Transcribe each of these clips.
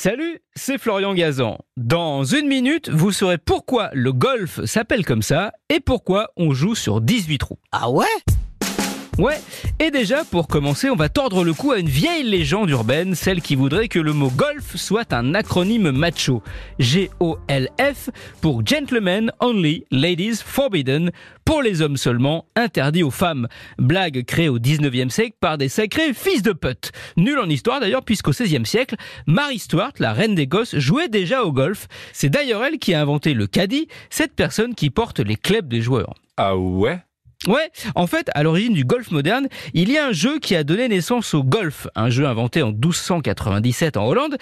Salut, c'est Florian Gazan. Dans une minute, vous saurez pourquoi le golf s'appelle comme ça et pourquoi on joue sur 18 trous. Ah ouais? Ouais, et déjà pour commencer, on va tordre le cou à une vieille légende urbaine, celle qui voudrait que le mot golf soit un acronyme macho. G-O-L-F pour Gentlemen Only, Ladies Forbidden, pour les hommes seulement, interdit aux femmes. Blague créée au 19e siècle par des sacrés fils de pute. Nul en histoire d'ailleurs, puisqu'au 16e siècle, Mary Stuart, la reine d'Écosse, jouait déjà au golf. C'est d'ailleurs elle qui a inventé le caddie, cette personne qui porte les clubs des joueurs. Ah ouais? Ouais, en fait, à l'origine du golf moderne, il y a un jeu qui a donné naissance au golf, un jeu inventé en 1297 en Hollande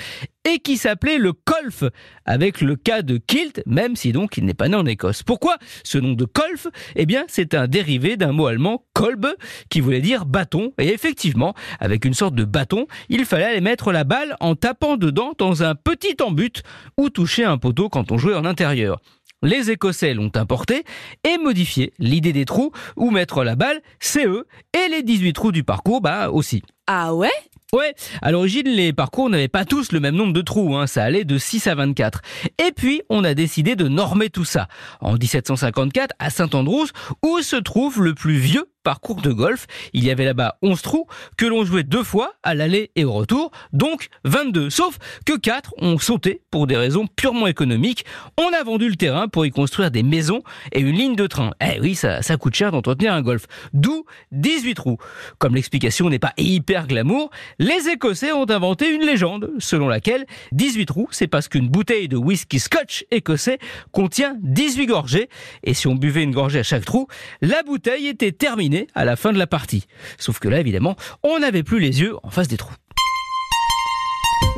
et qui s'appelait le golf, avec le cas de kilt, même si donc il n'est pas né en Écosse. Pourquoi ce nom de golf Eh bien, c'est un dérivé d'un mot allemand kolbe, qui voulait dire bâton, et effectivement, avec une sorte de bâton, il fallait aller mettre la balle en tapant dedans dans un petit embut ou toucher un poteau quand on jouait en intérieur. Les Écossais l'ont importé et modifié l'idée des trous où mettre la balle, c'est eux, et les 18 trous du parcours, bah aussi. Ah ouais? Ouais, à l'origine, les parcours n'avaient pas tous le même nombre de trous, hein, ça allait de 6 à 24. Et puis, on a décidé de normer tout ça. En 1754, à Saint-Andrews, où se trouve le plus vieux parcours de golf. Il y avait là-bas 11 trous que l'on jouait deux fois à l'aller et au retour, donc 22. Sauf que 4 ont sauté pour des raisons purement économiques. On a vendu le terrain pour y construire des maisons et une ligne de train. Eh oui, ça, ça coûte cher d'entretenir un golf. D'où 18 trous. Comme l'explication n'est pas hyper glamour, les Écossais ont inventé une légende selon laquelle 18 trous, c'est parce qu'une bouteille de whisky scotch écossais contient 18 gorgées et si on buvait une gorgée à chaque trou, la bouteille était terminée à la fin de la partie. Sauf que là, évidemment, on n'avait plus les yeux en face des trous.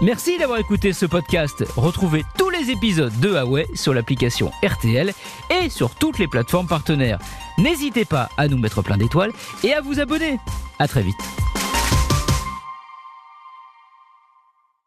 Merci d'avoir écouté ce podcast. Retrouvez tous les épisodes de Huawei sur l'application RTL et sur toutes les plateformes partenaires. N'hésitez pas à nous mettre plein d'étoiles et à vous abonner. À très vite.